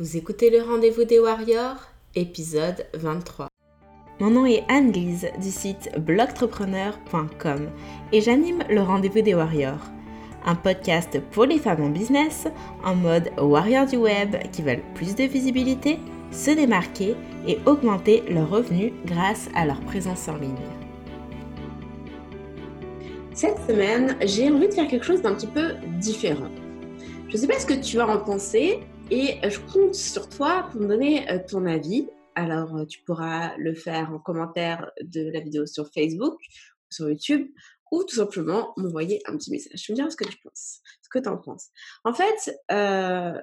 Vous écoutez le rendez-vous des Warriors, épisode 23. Mon nom est Anne-Lise du site blogtrepreneur.com et j'anime le rendez-vous des Warriors, un podcast pour les femmes en business en mode warrior du web qui veulent plus de visibilité, se démarquer et augmenter leurs revenus grâce à leur présence en ligne. Cette semaine, j'ai envie de faire quelque chose d'un petit peu différent. Je ne sais pas ce que tu vas en penser, et je compte sur toi pour me donner euh, ton avis. Alors, euh, tu pourras le faire en commentaire de la vidéo sur Facebook, sur YouTube, ou tout simplement m'envoyer un petit message. Je me dire ce que tu penses, ce que tu en penses. En fait, euh,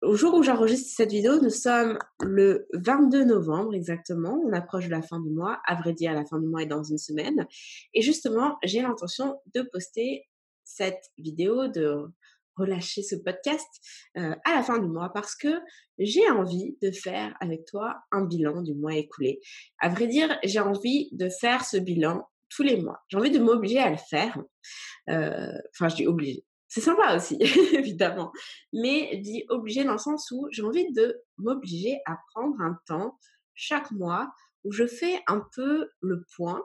au jour où j'enregistre cette vidéo, nous sommes le 22 novembre exactement. On approche de la fin du mois. À vrai dire, la fin du mois est dans une semaine. Et justement, j'ai l'intention de poster cette vidéo, de relâcher ce podcast euh, à la fin du mois parce que j'ai envie de faire avec toi un bilan du mois écoulé. À vrai dire, j'ai envie de faire ce bilan tous les mois. J'ai envie de m'obliger à le faire. Euh, enfin, je dis obligé. C'est sympa aussi, évidemment. Mais je dis obligé dans le sens où j'ai envie de m'obliger à prendre un temps chaque mois où je fais un peu le point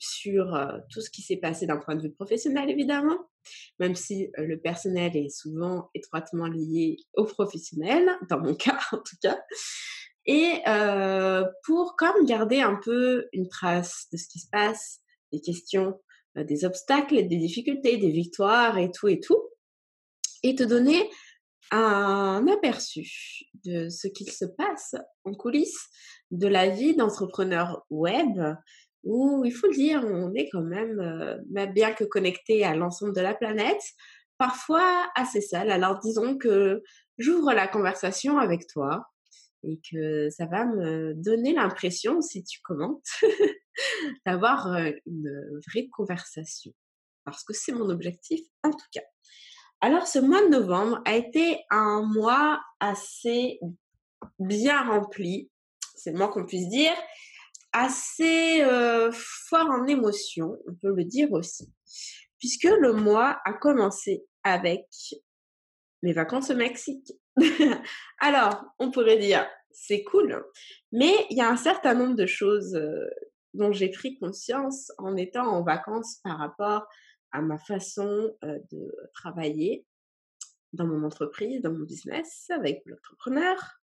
sur tout ce qui s'est passé d'un point de vue professionnel, évidemment, même si le personnel est souvent étroitement lié au professionnel, dans mon cas en tout cas. Et pour comme garder un peu une trace de ce qui se passe, des questions, des obstacles, des difficultés, des victoires et tout et tout, et te donner un aperçu de ce qu'il se passe en coulisses de la vie d'entrepreneur web, où il faut le dire, on est quand même, euh, bien que connecté à l'ensemble de la planète, parfois assez seul. Alors disons que j'ouvre la conversation avec toi et que ça va me donner l'impression, si tu commentes, d'avoir euh, une vraie conversation. Parce que c'est mon objectif en tout cas. Alors ce mois de novembre a été un mois assez bien rempli, c'est le moins qu'on puisse dire assez euh, fort en émotion, on peut le dire aussi, puisque le mois a commencé avec mes vacances au Mexique. Alors, on pourrait dire, c'est cool, mais il y a un certain nombre de choses euh, dont j'ai pris conscience en étant en vacances par rapport à ma façon euh, de travailler dans mon entreprise, dans mon business, avec l'entrepreneur.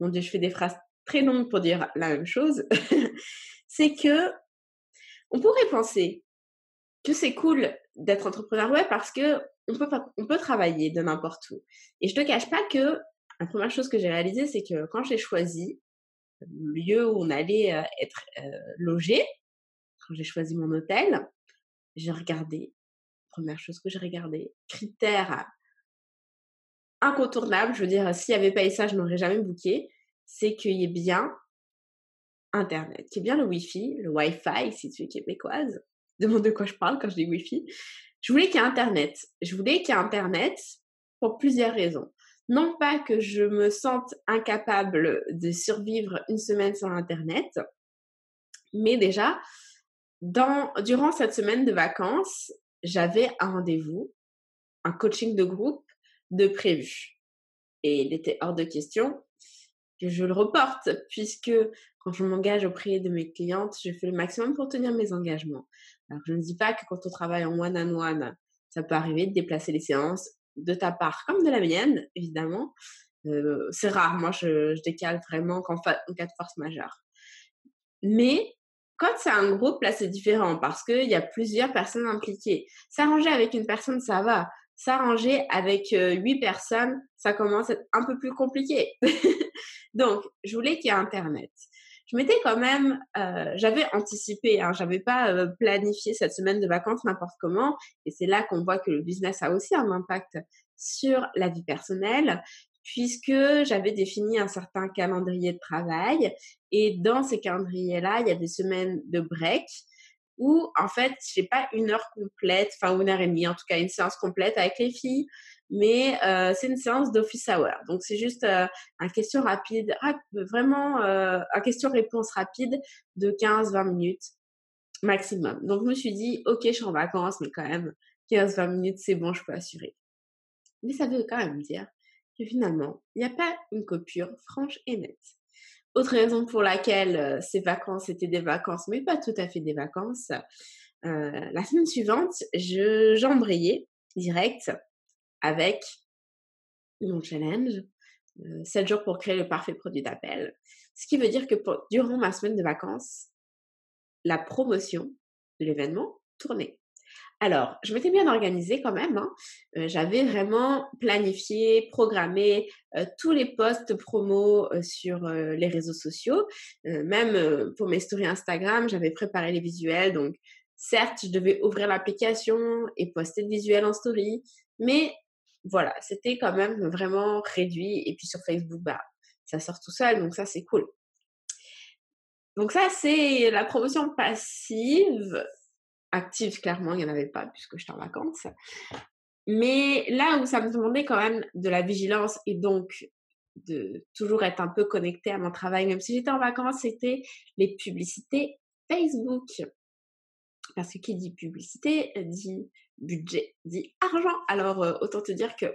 Mon Dieu, je fais des phrases très longue pour dire la même chose, c'est que on pourrait penser que c'est cool d'être entrepreneur web parce que on peut, on peut travailler de n'importe où. Et je te cache pas que la première chose que j'ai réalisée, c'est que quand j'ai choisi le lieu où on allait euh, être euh, logé, quand j'ai choisi mon hôtel, j'ai regardé, première chose que j'ai regardé, critères incontournables, je veux dire, s'il n'y avait pas eu ça, je n'aurais jamais booké, c'est qu'il y ait bien Internet, qu'il y ait bien le Wi-Fi, le Wi-Fi si tu es québécoise. Demande de quoi je parle quand je dis Wi-Fi. Je voulais qu'il y ait Internet. Je voulais qu'il y ait Internet pour plusieurs raisons. Non pas que je me sente incapable de survivre une semaine sans Internet, mais déjà, dans, durant cette semaine de vacances, j'avais un rendez-vous, un coaching de groupe de prévu. Et il était hors de question je le reporte, puisque quand je m'engage auprès de mes clientes, je fais le maximum pour tenir mes engagements. Alors, je ne dis pas que quand on travaille en one-on-one, ça peut arriver de déplacer les séances de ta part comme de la mienne, évidemment. Euh, c'est rare, moi je, décale vraiment qu'en en cas de force majeure. Mais quand c'est un groupe, là c'est différent parce qu'il y a plusieurs personnes impliquées. S'arranger avec une personne, ça va. S'arranger avec euh, huit personnes, ça commence à être un peu plus compliqué. Donc, je voulais qu'il y ait Internet. Je m'étais quand même, euh, j'avais anticipé, hein, j'avais pas euh, planifié cette semaine de vacances n'importe comment, et c'est là qu'on voit que le business a aussi un impact sur la vie personnelle, puisque j'avais défini un certain calendrier de travail, et dans ces calendriers-là, il y a des semaines de break, où en fait, j'ai pas une heure complète, enfin une heure et demie, en tout cas une séance complète avec les filles, mais euh, c'est une séance d'office hour. Donc c'est juste euh, un question rapide, vraiment euh, un question-réponse rapide de 15-20 minutes maximum. Donc je me suis dit, ok, je suis en vacances, mais quand même 15-20 minutes, c'est bon, je peux assurer. Mais ça veut quand même dire que finalement, il n'y a pas une coupure franche et nette. Autre raison pour laquelle euh, ces vacances étaient des vacances, mais pas tout à fait des vacances, euh, la semaine suivante, j'embrayais direct avec mon challenge, 7 jours pour créer le parfait produit d'appel. Ce qui veut dire que durant ma semaine de vacances, la promotion de l'événement tournait. Alors, je m'étais bien organisée quand même. Hein. Euh, j'avais vraiment planifié, programmé euh, tous les posts promo euh, sur les réseaux sociaux. même pour mes stories Instagram, j'avais préparé les visuels. Donc, certes, je devais ouvrir l'application et poster le visuel en story. Mais voilà, c'était quand même vraiment réduit. Et puis sur Facebook, bah, ça sort tout seul. Donc ça, c'est cool. Donc ça, c'est la promotion passive active, clairement, il n'y en avait pas puisque j'étais en vacances. Mais là où ça me demandait quand même de la vigilance et donc de toujours être un peu connecté à mon travail, même si j'étais en vacances, c'était les publicités Facebook. Parce que qui dit publicité dit budget, dit argent. Alors euh, autant te dire que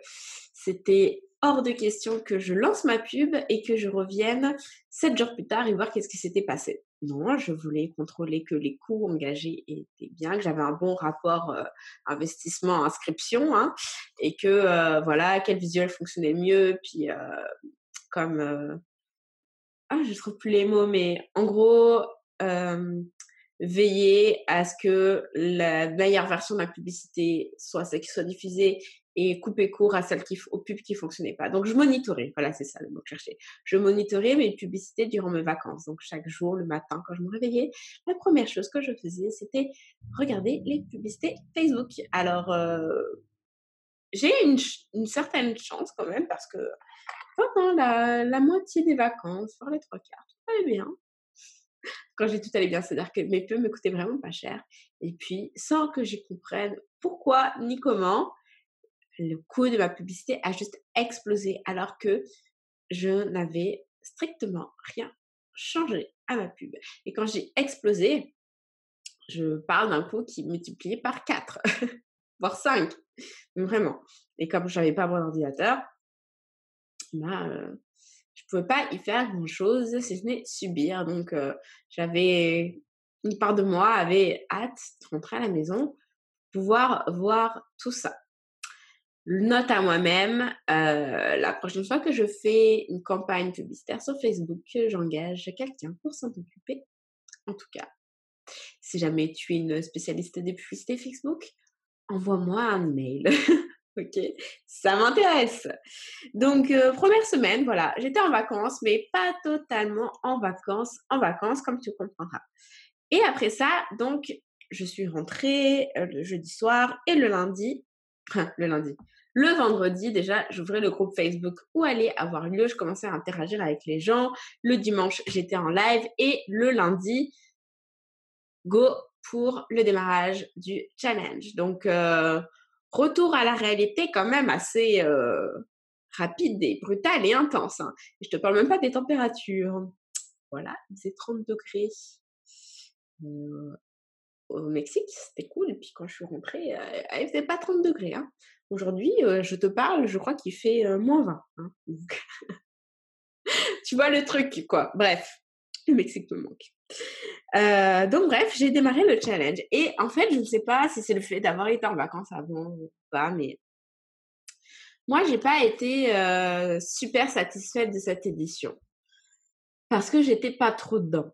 c'était hors de question que je lance ma pub et que je revienne sept jours plus tard et voir qu'est-ce qui s'était passé. Non, je voulais contrôler que les coûts engagés étaient bien, que j'avais un bon rapport euh, investissement-inscription, hein, et que euh, voilà, quel visuel fonctionnait mieux, puis euh, comme ah, je trouve plus les mots, mais en gros, veiller à ce que la meilleure version de la publicité soit celle qui soit diffusée et couper court à celles qui, aux pubs qui fonctionnaient pas. Donc, je monitorais. Voilà, c'est ça le mot que je cherchais. Je monitorais mes publicités durant mes vacances. Donc, chaque jour, le matin, quand je me réveillais, la première chose que je faisais, c'était regarder les publicités Facebook. Alors, euh, j'ai une, une, certaine chance quand même parce que pendant la, moitié des vacances, voire les trois quarts, tout allait bien. Quand j'ai tout allait bien, c'est-à-dire que mes pubs me coûtaient vraiment pas cher. Et puis, sans que j'y comprenne pourquoi ni comment, le coût de ma publicité a juste explosé alors que je n'avais strictement rien changé à ma pub. Et quand j'ai explosé, je parle d'un coût qui multiplié par 4, voire 5, vraiment. Et comme je n'avais pas mon ordinateur, bah, euh, je pouvais pas y faire grand-chose si ce n'est subir. Donc, euh, j'avais une part de moi avait hâte de rentrer à la maison, pouvoir voir tout ça note à moi-même, euh, la prochaine fois que je fais une campagne publicitaire sur Facebook, j'engage quelqu'un pour s'en occuper. En tout cas, si jamais tu es une spécialiste des publicités Facebook, envoie-moi un email. ok, ça m'intéresse. Donc, euh, première semaine, voilà, j'étais en vacances, mais pas totalement en vacances, en vacances, comme tu comprendras. Et après ça, donc, je suis rentrée euh, le jeudi soir et le lundi, le lundi, le vendredi, déjà, j'ouvrais le groupe Facebook où allait avoir lieu. Je commençais à interagir avec les gens. Le dimanche, j'étais en live. Et le lundi, go pour le démarrage du challenge. Donc, euh, retour à la réalité quand même assez euh, rapide et brutal et intense. Hein. Et je te parle même pas des températures. Voilà, c'est 30 degrés. Euh, au Mexique, c'était cool. Et puis quand je suis rentrée, il faisait pas 30 degrés. Hein. Aujourd'hui, euh, je te parle, je crois qu'il fait euh, moins 20. Hein, tu vois le truc, quoi. Bref, le Mexique me manque. Euh, donc bref, j'ai démarré le challenge. Et en fait, je ne sais pas si c'est le fait d'avoir été en vacances avant ou pas, mais moi, j'ai pas été super satisfaite de cette édition parce que j'étais pas trop dedans.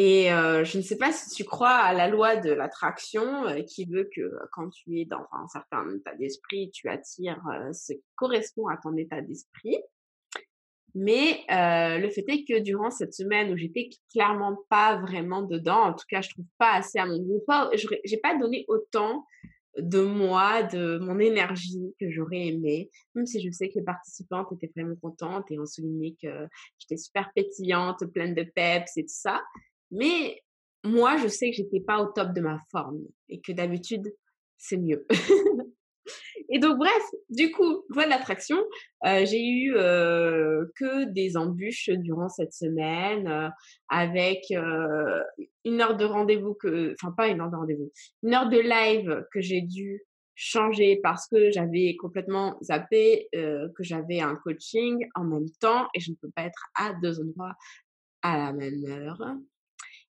Et je ne sais pas si tu crois à la loi de l'attraction qui veut que quand tu es dans un certain état d'esprit, tu attires ce qui correspond à ton état d'esprit. Mais le fait est que durant cette semaine où j'étais clairement pas vraiment dedans, en tout cas je trouve pas assez à mon goût, j'ai pas donné autant de moi, de mon énergie que j'aurais aimé, même si je sais que les participantes étaient vraiment contentes et ont souligné que j'étais super pétillante, pleine de peps et tout ça. Mais moi, je sais que j'étais pas au top de ma forme et que d'habitude, c'est mieux. et donc, bref, du coup, voilà l'attraction. Euh, j'ai eu euh, que des embûches durant cette semaine euh, avec une heure de rendez-vous que, enfin pas une heure de rendez-vous, une heure de live que j'ai dû changé parce que j'avais complètement zappé que j'avais un coaching en même temps et je ne peux pas être à deux endroits à la même heure.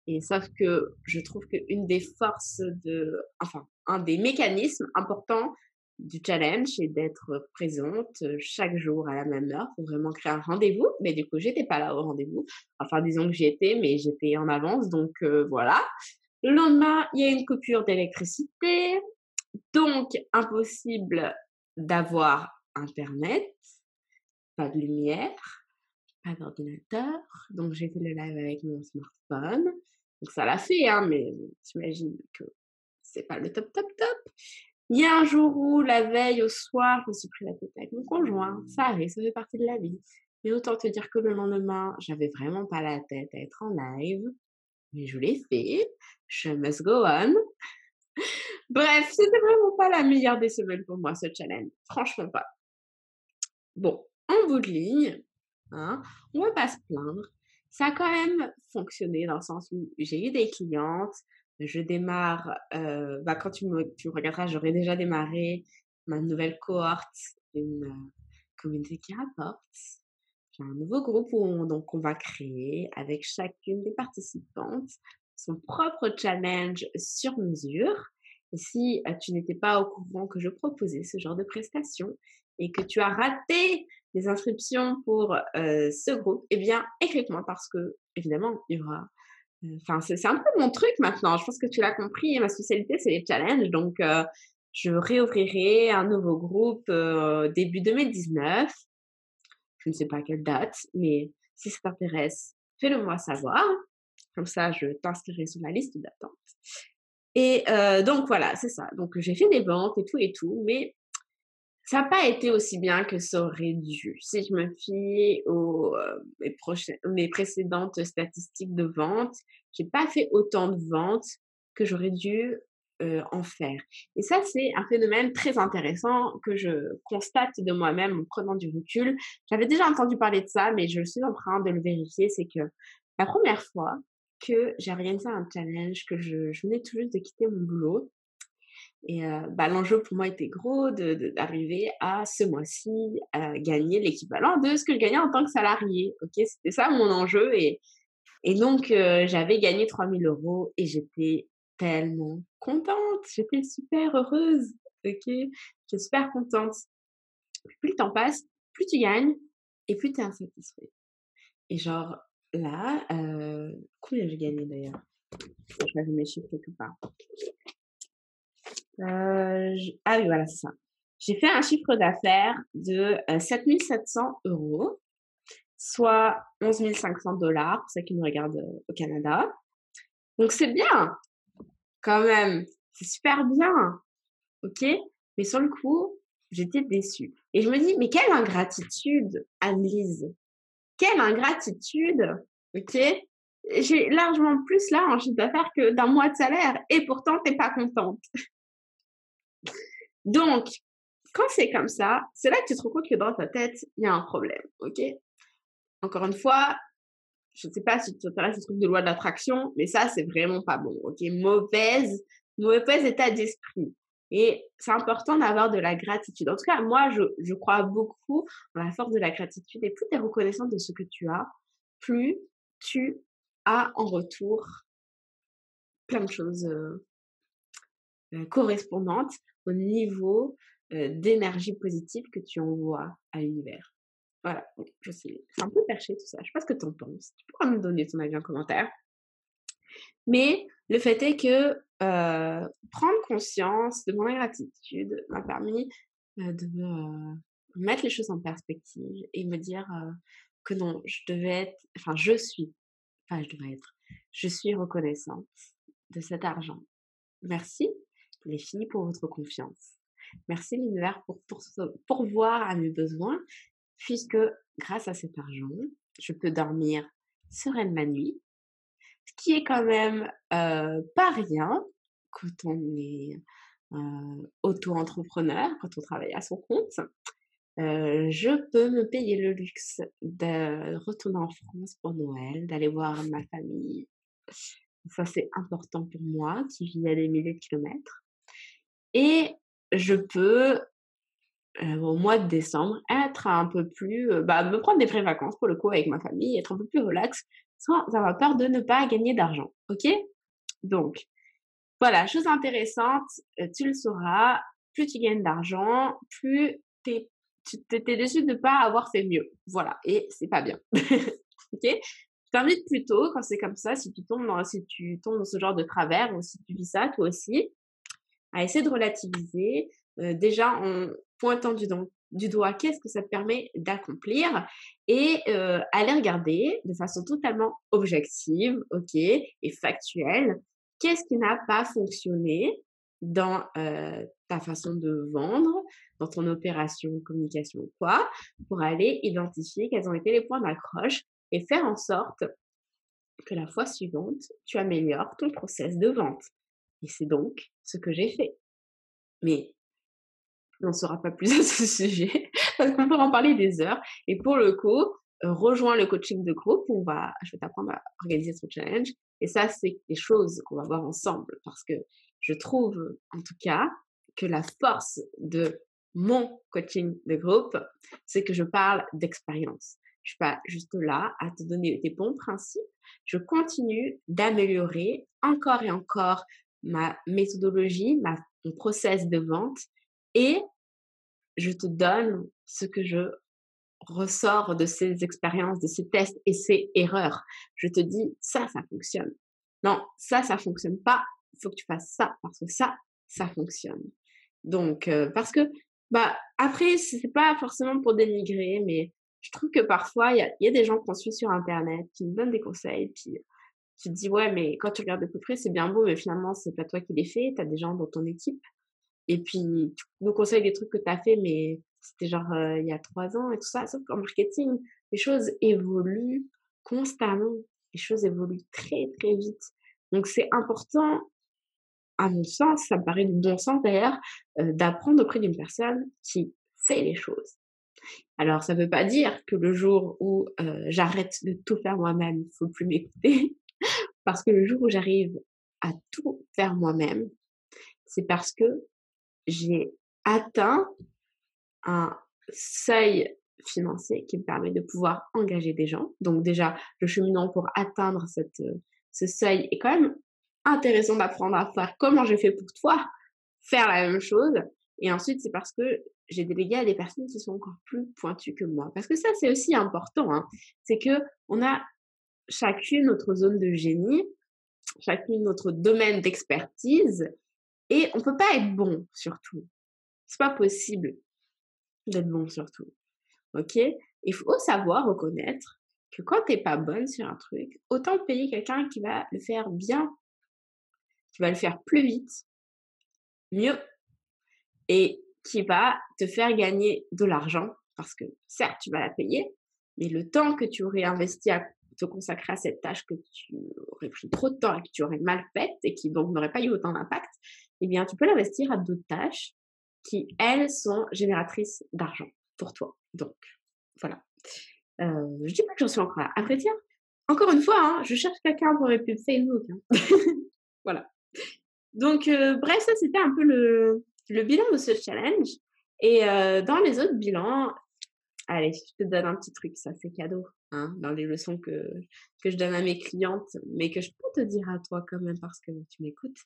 Et sauf que je trouve qu'une des forces de, enfin, un des mécanismes importants du challenge, c'est d'être présente chaque jour à la même heure pour vraiment créer un rendez-vous. Mais du coup, j'étais pas là au rendez-vous. Enfin, disons que j'y étais, mais j'étais en avance. Donc, euh, voilà. Le lendemain, il y a une coupure d'électricité. Donc, impossible d'avoir Internet, pas de lumière, pas d'ordinateur. Donc, j'ai fait le live avec mon smartphone. Donc, ça l'a fait, hein, mais t'imagines que c'est pas le top, top, top. Il y a un jour où, la veille au soir, je me suis pris la tête avec mon conjoint. Ça arrive, ça fait partie de la vie. Mais autant te dire que le lendemain, j'avais vraiment pas la tête à être en live. Mais je l'ai fait. Je must go on. Bref, c'était vraiment pas la meilleure des semaines pour moi, ce challenge. Franchement pas. Bon, en bout de ligne, hein, on va pas se plaindre. Ça a quand même fonctionné dans le sens où j'ai eu des clientes. Je démarre, euh, bah, quand tu me, tu regarderas, j'aurai déjà démarré ma nouvelle cohorte une euh, communauté qui rapporte. J'ai un nouveau groupe où on, donc on va créer avec chacune des participantes son propre challenge sur mesure. Et si euh, tu n'étais pas au courant que je proposais ce genre de prestation et que tu as raté les inscriptions pour euh, ce groupe, eh bien, écris-moi parce que, évidemment, il y aura. Euh, enfin, c'est un peu mon truc maintenant. Je pense que tu l'as compris. Ma spécialité, c'est les challenges. Donc, je réouvrirai un nouveau groupe début 2019. Je ne sais pas quelle date, mais si ça t'intéresse, fais-le moi savoir. Comme ça, je t'inscrirai sur ma liste d'attente. Et euh, donc voilà, c'est ça. Donc j'ai fait des ventes et tout et tout, mais ça n'a pas été aussi bien que ça aurait dû. Si je me fie aux euh, mes, mes, précédentes statistiques de vente, j'ai pas fait autant de ventes que j'aurais dû euh, en faire. Et ça, c'est un phénomène très intéressant que je constate de moi-même en prenant du recul. J'avais déjà entendu parler de ça, mais je suis en train de le vérifier. C'est que la première fois que j'ai organisé un challenge, que je, venais tout juste de quitter mon boulot. Et euh, bah, l'enjeu pour moi était gros d'arriver à ce mois-ci à gagner l'équivalent de ce que je gagnais en tant que salarié. Ok, c'était ça mon enjeu. Et, et donc, euh, j'avais gagné 3000 euros et j'étais tellement contente. J'étais super heureuse. Ok, j'étais super contente. Plus le temps passe, plus tu gagnes et plus tu es insatisfait. Et genre, là, euh, combien j'ai gagné d'ailleurs? Je vais mes chiffres quelque part. Euh, Ah oui, voilà, c'est ça. J'ai fait un chiffre d'affaires de 7700 euh, euros, soit 11 500 dollars pour ceux qui nous regardent euh, au Canada. Donc c'est bien, quand même. C'est super bien. OK? Mais sur le coup, j'étais déçue. Et je me dis, mais quelle ingratitude, Annelise quelle ingratitude, ok? J'ai largement plus là en chiffre d'affaires que d'un mois de salaire et pourtant t'es pas contente. Donc, quand c'est comme ça, c'est là que tu te rends compte que dans ta tête, il y a un problème, ok? Encore une fois, je ne sais pas si tu t'intéresses au truc de loi de l'attraction, mais ça, c'est vraiment pas bon, ok? Mauvaise, mauvais état d'esprit. Et c'est important d'avoir de la gratitude. En tout cas, moi, je, crois beaucoup en la force de la gratitude. Et plus tu es reconnaissant de ce que tu as, plus tu as en retour plein de choses euh, euh, correspondantes au niveau d'énergie positive que tu envoies à l'univers. Voilà, c'est un peu perché tout ça. Je sais pas ce que tu en penses. Tu pourras me donner ton avis en commentaire. Mais le fait est que prendre conscience de mon ingratitude m'a permis euh, de mettre les choses en perspective et me dire que non, je devais être, enfin je suis, enfin je devrais être, je suis reconnaissante de cet argent. Merci les filles pour votre confiance. Merci l'univers pour, pour pourvoir à mes besoins, puisque grâce à cet argent, je peux dormir sereine ma nuit, ce qui est quand même euh, pas rien quand on est euh, auto-entrepreneur, quand on travaille à son compte. Euh, je peux me payer le luxe de retourner en France pour Noël, d'aller voir ma famille. Ça, c'est important pour moi, qui vit à des milliers de kilomètres. Et je peux euh, au mois de décembre, être un peu plus, euh, bah, me prendre des vraies vacances pour le coup avec ma famille, être un peu plus relax, sans avoir peur de ne pas gagner d'argent. Ok? Donc, voilà, chose intéressante, euh, tu le sauras, plus tu gagnes d'argent, plus t'es, tu t'es déçu de ne pas avoir fait mieux. Voilà, et c'est pas bien. ok? T'invite plutôt, quand c'est comme ça, si tu tombes dans, si tu tombes dans ce genre de travers, ou si tu vis ça toi aussi, à essayer de relativiser, déjà en pointant du, du doigt qu'est-ce que ça te permet d'accomplir et euh, aller regarder de façon totalement objective, ok, et factuelle, qu'est-ce qui n'a pas fonctionné dans ta façon de vendre, dans ton opération communication ou quoi, pour aller identifier quels ont été les points d'accroche et faire en sorte que la fois suivante, tu améliores ton process de vente. Et c'est donc ce que j'ai fait. Mais on ne saura pas plus à ce sujet parce qu'on peut en parler des heures. Et pour le coup, euh, rejoins le coaching de groupe. On va, je vais t'apprendre à organiser ton challenge. Et ça, c'est des choses qu'on va voir ensemble parce que je trouve, en tout cas, que la force de mon coaching de groupe, c'est que je parle d'expérience. Je suis pas juste là à te donner des bons principes. Je continue d'améliorer encore et encore ma méthodologie, mon process de vente et je te donne ce que je ressors de ces expériences, de ces tests et ces erreurs. Je te dis, ça, ça fonctionne. Non, ça, ça fonctionne pas. Il faut que tu fasses ça parce que ça, ça fonctionne. Donc, euh, parce que, bah, après, c'est pas forcément pour dénigrer, mais je trouve que parfois, il y a, y a, des gens qu'on suit sur Internet qui nous donnent des conseils, puis tu te dis, ouais, mais quand tu regardes de plus près, c'est bien beau, mais finalement, c'est pas toi qui les fais, tu as des gens dans ton équipe. Et puis, nous conseilles des trucs que tu as fait, mais c'était genre euh, il y a trois ans et tout ça. Sauf qu'en marketing, les choses évoluent constamment. Les choses évoluent très, très vite. Donc, c'est important, à mon sens, ça me paraît du bon sens d'ailleurs, euh, d'apprendre auprès d'une personne qui fait les choses. Alors, ça ne veut pas dire que le jour où euh, j'arrête de tout faire moi-même, il faut plus m'écouter. Parce que le jour où j'arrive à tout faire moi-même, c'est parce que j'ai atteint un seuil financier qui me permet de pouvoir engager des gens. Donc déjà, le cheminement pour atteindre cette, ce seuil est quand même intéressant d'apprendre à faire comment j'ai fait pour toi, faire la même chose. Et ensuite, c'est parce que j'ai délégué à des personnes qui sont encore plus pointues que moi. Parce que ça, c'est aussi important. Hein. C'est que on a chacune notre zone de génie, chacune notre domaine d'expertise. Et on peut pas être bon surtout. C'est pas possible d'être bon surtout. Ok? Il faut savoir reconnaître que quand t'es pas bonne sur un truc, autant payer quelqu'un qui va le faire bien, qui va le faire plus vite, mieux, et qui va te faire gagner de l'argent, parce que certes, tu vas la payer, mais le temps que tu aurais investi à te consacrer à cette tâche que tu aurais pris trop de temps et que tu aurais mal faite et qui donc n'aurait pas eu autant d'impact, eh bien, tu peux l'investir à d'autres tâches qui, elles, sont génératrices d'argent pour toi. Donc, voilà. Euh, je dis pas que j'en suis encore là. Après, tiens, encore une fois, hein, je cherche quelqu'un pour les pubs Facebook. Hein. voilà. Donc, euh, bref, ça, c'était un peu le, le, bilan de ce challenge. Et euh, dans les autres bilans, allez, je te donne un petit truc, ça, c'est cadeau. Hein, dans les leçons que, que je donne à mes clientes, mais que je peux te dire à toi quand même parce que tu m'écoutes,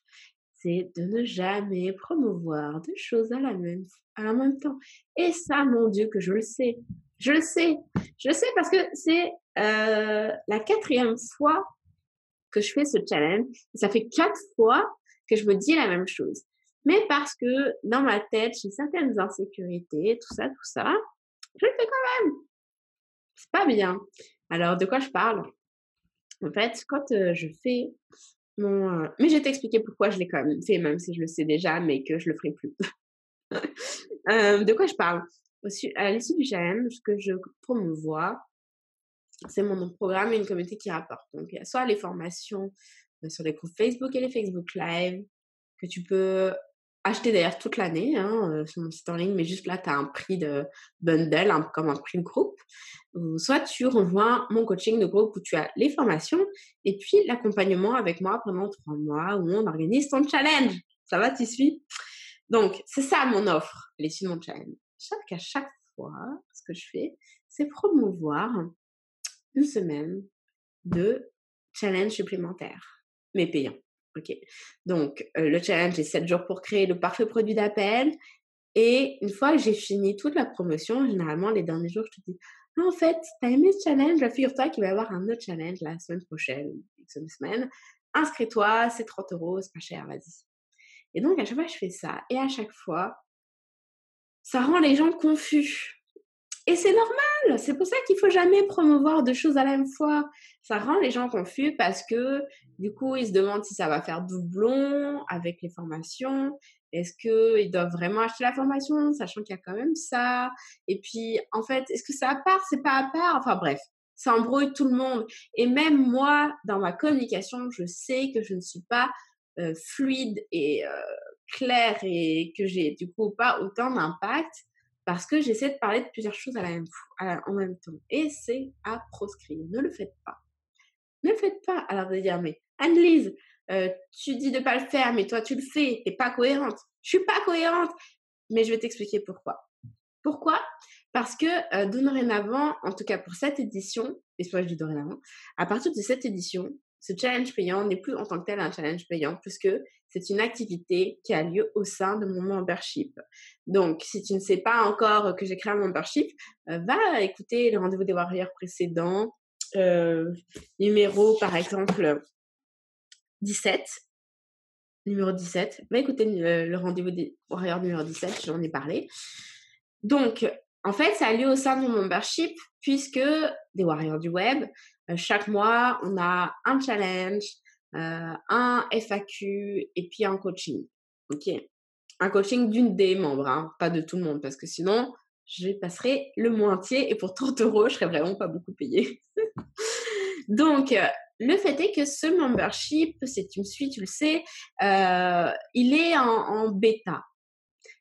c'est de ne jamais promouvoir deux choses à la même, à la même temps. Et ça, mon Dieu, que je le sais. Je le sais. Je le sais parce que c'est euh, la quatrième fois que je fais ce challenge. Ça fait quatre fois que je me dis la même chose. Mais parce que dans ma tête, j'ai certaines insécurités, tout ça, tout ça, je le fais quand même. C'est pas bien. Alors, de quoi je parle? En fait, quand je fais mon... Mais je vais t'expliquer pourquoi je l'ai quand même fait, même si je le sais déjà, mais que je le ferai plus. De quoi je parle? À l'issue du challenge, ce que je promouvois, c'est mon programme et une communauté qui rapporte. Donc, il y a soit les formations sur les groupes Facebook et les Facebook Live, que tu peux acheter d'ailleurs toute l'année hein, euh, sur mon site en ligne, mais juste là, tu as un prix de bundle, comme un prix de groupe. Ou soit tu rejoins mon coaching de groupe où tu as les formations et puis l'accompagnement avec moi pendant trois mois où on organise ton challenge. Ça va, tu suis? Donc, c'est ça mon offre, les six mon challenge. Chaque, à chaque fois, ce que je fais, c'est promouvoir une semaine de challenge supplémentaire, mais payant. Ok. Donc, euh, le challenge est 7 jours pour créer le parfait produit d'appel. Et une fois que j'ai fini toute la promotion, généralement, les derniers jours, je te dis, en fait, t'as aimé ce challenge, figure-toi qu'il va y avoir un autre challenge la semaine prochaine, une semaine. Inscris-toi, c'est 30 euros, c'est pas cher, vas-y. Et donc, à chaque fois, je fais ça. Et à chaque fois, ça rend les gens confus. Et c'est normal, c'est pour ça qu'il faut jamais promouvoir deux choses à la même fois. Ça rend les gens confus parce que du coup, ils se demandent si ça va faire doublon avec les formations. Est-ce qu'ils doivent vraiment acheter la formation, sachant qu'il y a quand même ça? Et puis, en fait, est-ce que c'est à part, c'est pas à part? Enfin bref, ça embrouille tout le monde. Et même moi, dans ma communication, je sais que je ne suis pas euh, fluide et euh, claire et que j'ai du coup pas autant d'impact parce que j'essaie de parler de plusieurs choses en même temps. Et c'est à proscrire. Ne le faites pas. Ne le faites pas. Alors de dire, mais Anne-Lise, euh, tu dis de pas le faire, mais toi tu le fais. T'es pas cohérente. Je suis pas cohérente. Mais je vais t'expliquer pourquoi. Pourquoi? Parce que euh, dorénavant, en tout cas pour cette édition, et soit je dis dorénavant, à partir de cette édition, ce challenge payant n'est plus en tant que tel un challenge payant puisque c'est une activité qui a lieu au sein de mon membership. Donc, si tu ne sais pas encore que j'ai créé un membership, euh, va écouter le rendez-vous des warriors précédents, euh, numéro par exemple 17, numéro 17. Va écouter le, le rendez-vous des warriors numéro 17, j'en ai parlé. Donc, en fait, ça a lieu au sein de mon membership puisque des warriors du web, euh, chaque mois, on a un challenge, euh, un FAQ et puis un coaching. Ok Un coaching d'une des membres, hein, pas de tout le monde, parce que sinon, je passerai le moitié et pour 30 euros, je serais vraiment pas beaucoup payée. Donc, le fait est que ce membership, c'est une suite, tu le sais, euh, il est en, en, bêta.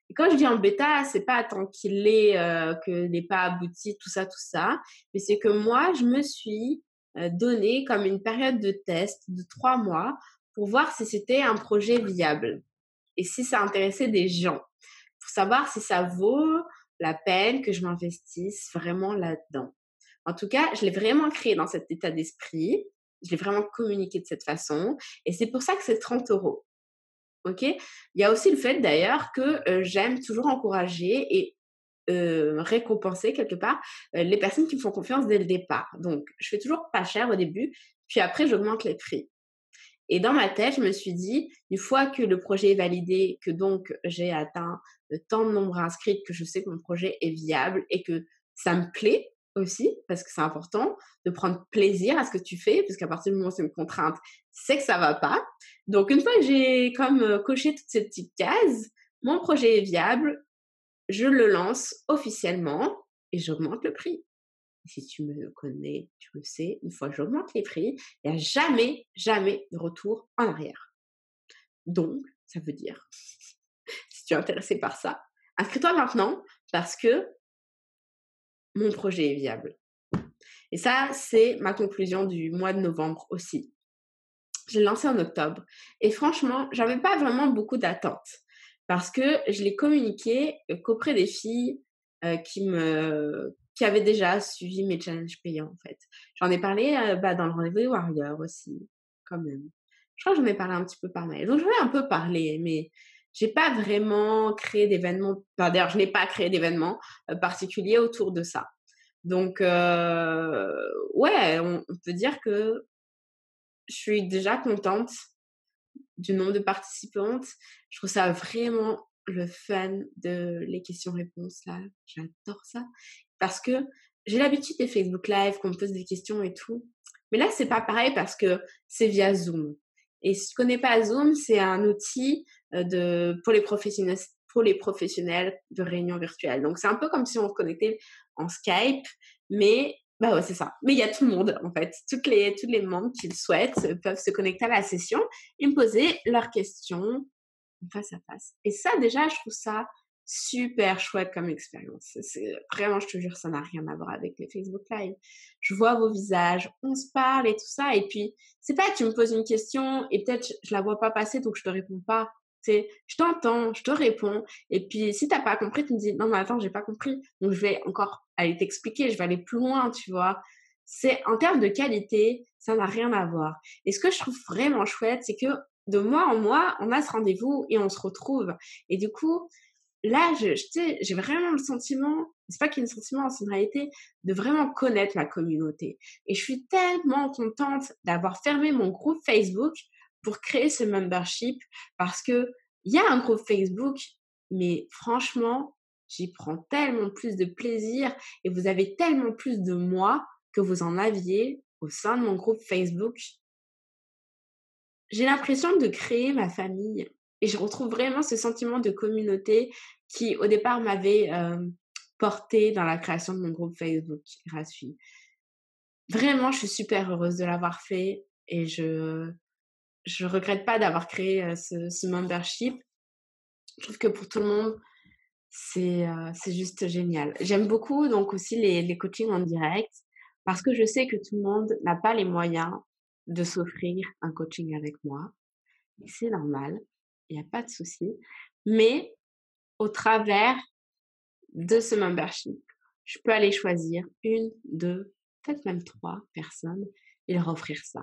Et quand je dis en bêta, c'est pas tant qu'il est euh, que n'est pas abouti, tout ça, tout ça, mais c'est que moi, je me suis euh, donné comme une période de test de trois mois pour voir si c'était un projet viable et si ça intéressait des gens, pour savoir si ça vaut la peine que je m'investisse vraiment là-dedans. En tout cas, je l'ai vraiment créé dans cet état d'esprit, je l'ai vraiment communiqué de cette façon et c'est pour ça que c'est 30 euros. Il y a aussi le fait d'ailleurs que j'aime toujours encourager et récompenser quelque part les personnes qui me font confiance dès le départ. Donc, je fais toujours pas cher au début, puis après, j'augmente les prix. Et dans ma tête, je me suis dit, une fois que le projet est validé, que donc j'ai atteint tant de nombre inscrits, que je sais que mon projet est viable et que ça me plaît aussi, parce que c'est important de prendre plaisir à ce que tu fais, parce qu'à partir du moment où c'est une contrainte, c'est que ça va pas. Donc, une fois que j'ai comme euh, coché toutes ces petites cases, mon projet est viable, je le lance officiellement et j'augmente le prix. si tu me connais, tu le sais, une fois que j'augmente les prix, il n'y a jamais, jamais de retour en arrière. Donc, ça veut dire, si tu es intéressé par ça, inscris-toi maintenant parce que mon projet est viable. Et ça, c'est ma conclusion du mois de novembre aussi. Je l'ai lancé en octobre. Et franchement, j'avais pas vraiment beaucoup d'attentes parce que je l'ai communiqué euh, qu'auprès des filles euh, qui me qui avaient déjà suivi mes challenges payants en fait. J'en ai parlé euh, bah, dans le rendez-vous des Warriors aussi, quand même. Je crois que j'en ai parlé un petit peu par mail. Donc j'en ai un peu parlé, mais j'ai pas vraiment créé d'événements. D'ailleurs, je n'ai pas créé d'événements particuliers autour de ça. Donc ouais, on peut dire que je suis déjà contente du nombre de participantes. Je trouve ça vraiment le fun de les questions-réponses là. J'adore ça. Parce que j'ai l'habitude des Facebook Live, qu'on me pose des questions et tout. Mais là, c'est pas pareil parce que c'est via Zoom. Et si tu connais pas Zoom, c'est un outil euh, de, pour les professionnels, pour les professionnels de réunion virtuelle. Donc, c'est un peu comme si on se connectait en Skype, mais bah ouais, c'est ça. Mais il y a tout le monde, en fait. Toutes les, tous les membres qui le souhaitent peuvent se connecter à la session et me poser leurs questions face à face. Et ça, déjà, je trouve ça super chouette comme expérience. C'est vraiment, je te jure, ça n'a rien à voir avec les Facebook Live. Je vois vos visages, on se parle et tout ça. Et puis, c'est pas, tu me poses une question et peut-être je la vois pas passer donc je te réponds pas. Je t'entends, je te réponds. Et puis, si t'as pas compris, tu me dis, non, mais attends, j'ai pas compris. Donc, je vais encore aller t'expliquer, je vais aller plus loin, tu vois. C'est, en termes de qualité, ça n'a rien à voir. Et ce que je trouve vraiment chouette, c'est que de mois en mois, on a ce rendez-vous et on se retrouve. Et du coup, là, je, j'ai vraiment le sentiment, c'est pas qu'il y ait un sentiment, c'est une réalité, de vraiment connaître ma communauté. Et je suis tellement contente d'avoir fermé mon groupe Facebook pour créer ce membership parce que il y a un groupe Facebook, mais franchement, j'y prends tellement plus de plaisir et vous avez tellement plus de moi que vous en aviez au sein de mon groupe Facebook. J'ai l'impression de créer ma famille et je retrouve vraiment ce sentiment de communauté qui, au départ, m'avait porté dans la création de mon groupe Facebook gratuit. Vraiment, je suis super heureuse de l'avoir fait et je je regrette pas d'avoir créé ce, membership. Je trouve que pour tout le monde, c'est c'est juste génial. J'aime beaucoup donc aussi les, les coachings en direct parce que je sais que tout le monde n'a pas les moyens de s'offrir un coaching avec moi. C'est normal, il n'y a pas de souci. Mais au travers de ce membership, je peux aller choisir une, deux, peut-être même trois personnes et leur offrir ça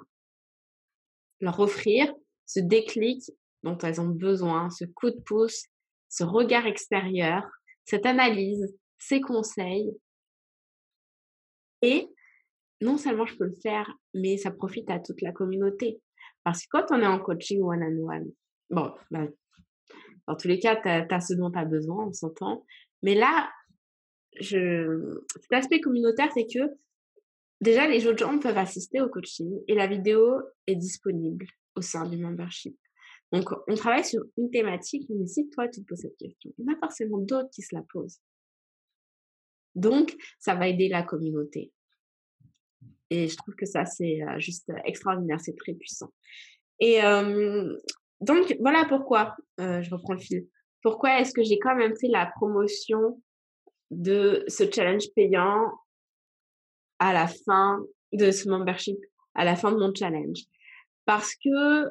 leur offrir ce déclic dont elles ont besoin, ce coup de pouce, ce regard extérieur, cette analyse, ces conseils. Et non seulement je peux le faire, mais ça profite à toute la communauté. Parce que quand on est en coaching one-on-one, bon, bah, dans tous les cas, tu as, ce dont tu as besoin, on s'entend. Mais là, je, cet aspect communautaire, c'est que Déjà, les autres gens peuvent assister au coaching et la vidéo est disponible au sein du membership. Donc, on travaille sur une thématique, mais si toi, tu te poses cette question, il y en a forcément d'autres qui se la posent. Donc, ça va aider la communauté. Et je trouve que ça, c'est euh, juste extraordinaire, c'est très puissant. Et donc, voilà pourquoi, euh, je reprends le fil, pourquoi est-ce que j'ai quand même fait la promotion de ce challenge payant à la fin de ce membership, à la fin de mon challenge. Parce que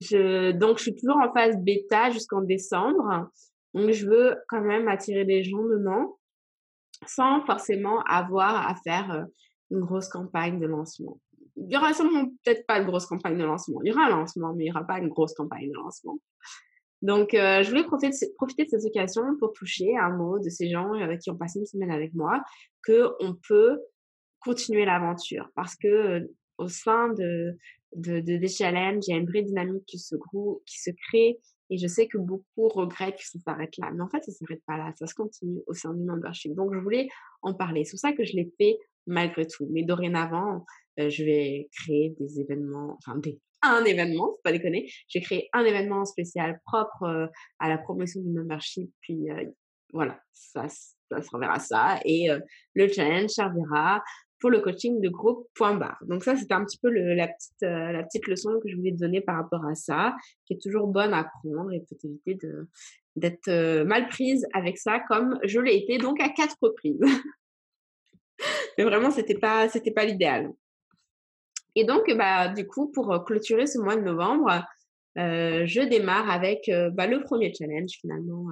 je, donc je suis toujours en phase bêta jusqu'en décembre. Donc je veux quand même attirer des gens dedans sans forcément avoir à faire euh, une grosse campagne de lancement. Il y aura sûrement peut-être pas une grosse campagne de lancement. Il y aura un lancement, mais il n'y aura pas une grosse campagne de lancement. Donc, euh, je voulais profiter de, profiter de cette occasion pour toucher un mot de ces gens euh, qui ont passé une semaine avec moi, que on peut continuer l'aventure parce que euh, au sein de, de, de, des challenges, il y a une vraie dynamique qui se, qui se crée et je sais que beaucoup regrettent que ça s'arrête là. Mais en fait, ça s'arrête pas là, ça se continue au sein du membership. Donc, je voulais en parler. C'est pour ça que je l'ai fait malgré tout. Mais dorénavant, je vais créer des événements, enfin des un événement, faut pas déconner. J'ai créé un événement spécial propre euh, à la promotion du membership. Puis euh, voilà, ça, ça servira à ça. Et euh, le challenge servira pour le coaching de groupe point barre. Donc ça, c'était un petit peu la, petite, la petite leçon que je voulais donner par rapport à ça, qui est toujours bonne à prendre et peut éviter d'être mal prise avec ça comme je l'ai été donc à quatre reprises. Mais vraiment, c'était pas, pas l'idéal. Et donc, bah, du coup, pour euh, clôturer ce mois de novembre, euh, je démarre avec euh, bah, le premier challenge finalement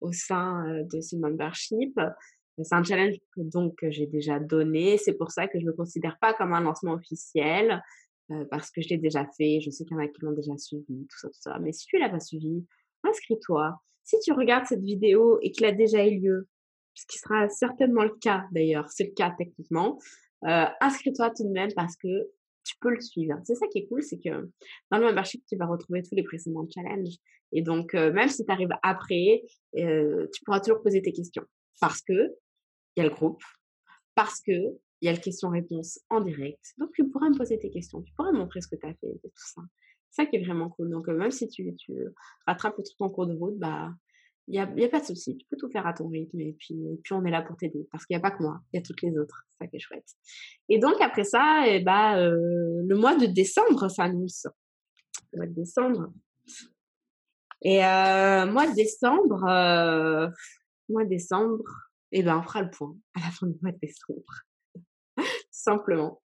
au sein de ce membership. C'est un challenge que, donc que j'ai déjà donné. C'est pour ça que je ne le considère pas comme un lancement officiel parce que je l'ai déjà fait. Je sais qu'il y en a qui l'ont déjà suivi, tout ça, tout ça. Mais si tu l'as pas suivi, inscris-toi. Si tu regardes cette vidéo et qu'il a déjà eu lieu, ce qui sera certainement le cas d'ailleurs, c'est le cas techniquement, inscris-toi tout de même parce que tu peux le suivre. C'est ça qui est cool, c'est que dans le membership, tu vas retrouver tous les précédents challenges. Et donc, euh, même si tu arrives après, euh, tu pourras toujours poser tes questions. Parce que il y a le groupe, parce que il y a le question-réponse en direct. Donc, tu pourras me poser tes questions, tu pourras me montrer ce que tu as fait et tout ça. C'est ça qui est vraiment cool. Donc, euh, même si tu, tu rattrapes le truc en cours de route, bah, il n'y a, a, pas de souci, tu peux tout faire à ton rythme et puis, puis on est là pour t'aider parce qu'il n'y a pas que moi, il y a toutes les autres, ça qui est chouette. Et donc après ça, et eh bah, euh, le mois de décembre s'annonce. Le mois de décembre. Et euh, mois de décembre, euh, mois décembre, et eh ben on fera le point à la fin du mois de décembre. Simplement.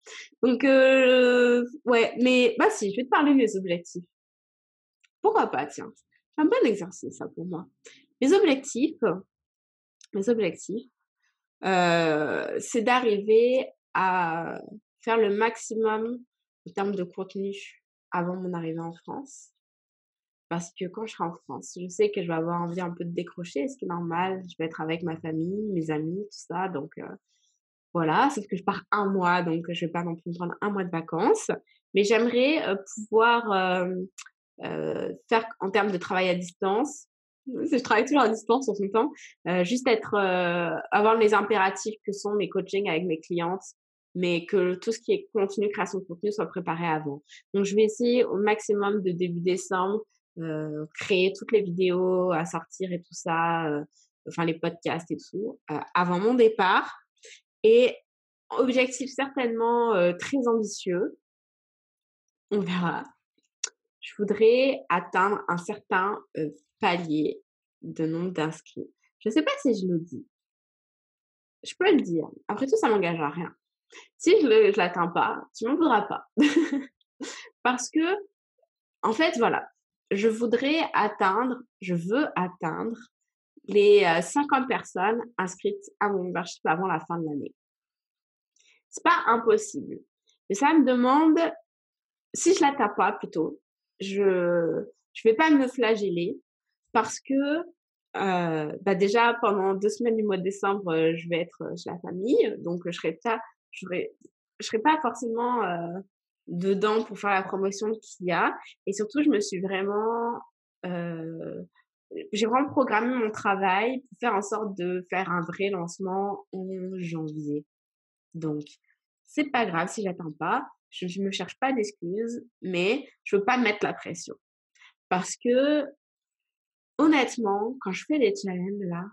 Donc, euh, ouais, mais bah si, je vais te parler de mes objectifs. Pourquoi pas, tiens. C'est un bon exercice, ça, pour moi. Mes objectifs, mes objectifs, euh, c'est d'arriver à faire le maximum en termes de contenu avant mon arrivée en France. Parce que quand je serai en France, je sais que je vais avoir envie un peu de décrocher, ce qui est normal. Je vais être avec ma famille, mes amis, tout ça. Donc euh, voilà, sauf que je pars un mois, donc je vais pas non plus me prendre un mois de vacances. Mais j'aimerais euh, pouvoir faire en termes de travail à distance. Je travaille toujours à distance en ce temps. juste être, avoir les impératifs que sont mes coachings avec mes clientes mais que tout ce qui est contenu, création de contenu soit préparé avant. Donc, je vais essayer au maximum de début décembre, euh, créer toutes les vidéos à sortir et tout ça, euh, enfin les podcasts et tout, euh, avant mon départ. Et objectif certainement euh, très ambitieux, on verra. Je voudrais atteindre un certain euh, palier de nombre d'inscrits. Je ne sais pas si je le dis. Je peux le dire. Après tout, ça m'engage à rien. Si je ne l'atteins pas, tu m'en voudras pas. Parce que, en fait, voilà, je voudrais atteindre, je veux atteindre les 50 euh, personnes inscrites à mon membership avant la fin de l'année. C'est pas impossible, mais ça me demande, si je l'atteins pas plutôt, je je vais pas me flageller parce que bah déjà pendant deux semaines du mois de décembre, je vais être chez la famille, donc je serai pas je serais, je serais pas forcément dedans pour faire la promotion qu'il y a. Et surtout, je me suis vraiment, j'ai vraiment programmé mon travail pour faire en sorte de faire un vrai lancement en janvier. Donc, c'est pas grave si j'attends pas. Je, je me cherche pas d'excuses, mais je veux pas mettre la pression. Parce que, honnêtement, quand je fais des challenges là,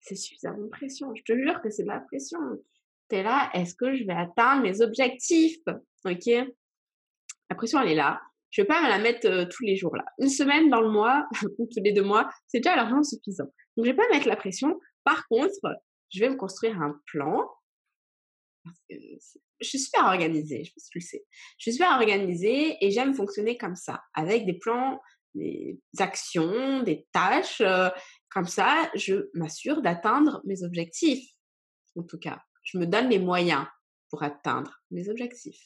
c'est suffisamment de pression. Je te jure que c'est de la pression là, est-ce que je vais atteindre mes objectifs? Ok? La pression, elle est là. Je vais pas me la mettre euh, tous les jours là. Une semaine dans le mois ou tous les deux mois, c'est déjà largement suffisant. Donc, je vais pas mettre la pression. Par contre, je vais me construire un plan. je suis super organisée, je tu le sais. Je suis super organisée et j'aime fonctionner comme ça, avec des plans, des actions, des tâches. Comme ça, je m'assure d'atteindre mes objectifs, en tout cas je me donne les moyens pour atteindre mes objectifs.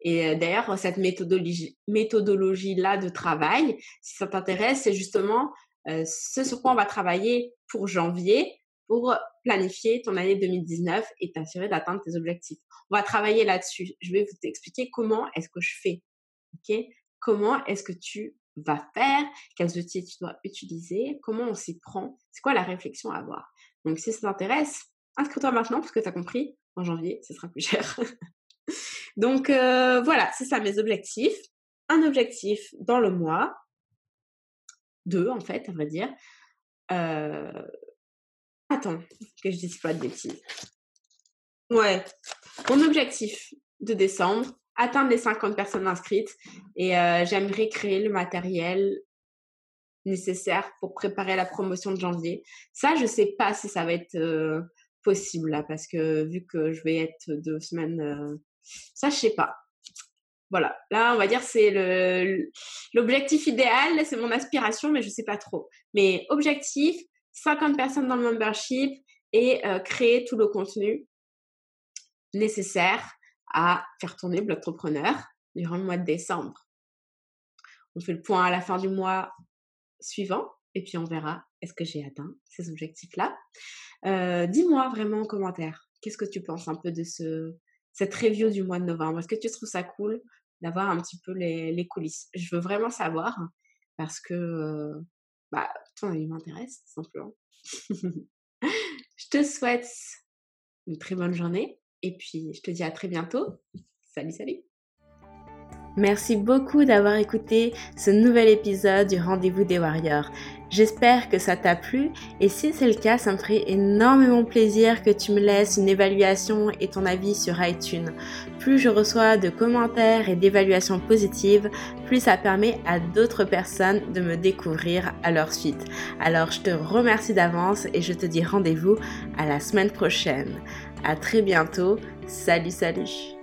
Et d'ailleurs, cette méthodologie, méthodologie-là de travail, si ça t'intéresse, c'est justement ce sur quoi on va travailler pour janvier pour planifier ton année 2019 et t'assurer d'atteindre tes objectifs. On va travailler là-dessus. Je vais vous expliquer comment est-ce que je fais. OK? Comment est-ce que tu vas faire Quels outils tu dois utiliser Comment on s'y prend C'est quoi la réflexion à avoir Donc, si ça t'intéresse, inscris-toi maintenant parce que tu as compris, en janvier, ce sera plus cher. Donc euh, voilà, c'est ça mes objectifs. Un objectif dans le mois, deux en fait, à vrai dire. Euh... Attends, que je dise pas de bêtises. Ouais, mon objectif de décembre, atteindre les 50 personnes inscrites et euh, j'aimerais créer le matériel nécessaire pour préparer la promotion de janvier. Ça, je sais pas si ça va être euh, possible là parce que vu que je vais être deux semaines, euh, ça je sais pas. Voilà, là on va dire c'est l'objectif idéal, c'est mon aspiration, mais je sais pas trop. Mais objectif, 50 personnes dans le membership et euh, créer tout le contenu nécessaire à faire tourner Blogtrepreneur durant le mois de décembre. On fait le point à la fin du mois suivant et puis on verra est-ce que j'ai atteint ces objectifs-là. Euh, dis-moi vraiment en commentaire, qu'est-ce que tu penses un peu de ce, cette review du mois de novembre? Est-ce que tu trouves ça cool d'avoir un petit peu les, les, coulisses? Je veux vraiment savoir parce que euh, bah, ton avis m'intéresse, simplement. je te souhaite une très bonne journée et puis je te dis à très bientôt. Salut, salut Merci beaucoup d'avoir écouté ce nouvel épisode du Rendez-vous des Warriors. J'espère que ça t'a plu et si c'est le cas, ça me ferait énormément plaisir que tu me laisses une évaluation et ton avis sur iTunes. Plus je reçois de commentaires et d'évaluations positives, plus ça permet à d'autres personnes de me découvrir à leur suite. Alors je te remercie d'avance et je te dis rendez-vous à la semaine prochaine. À très bientôt. Salut salut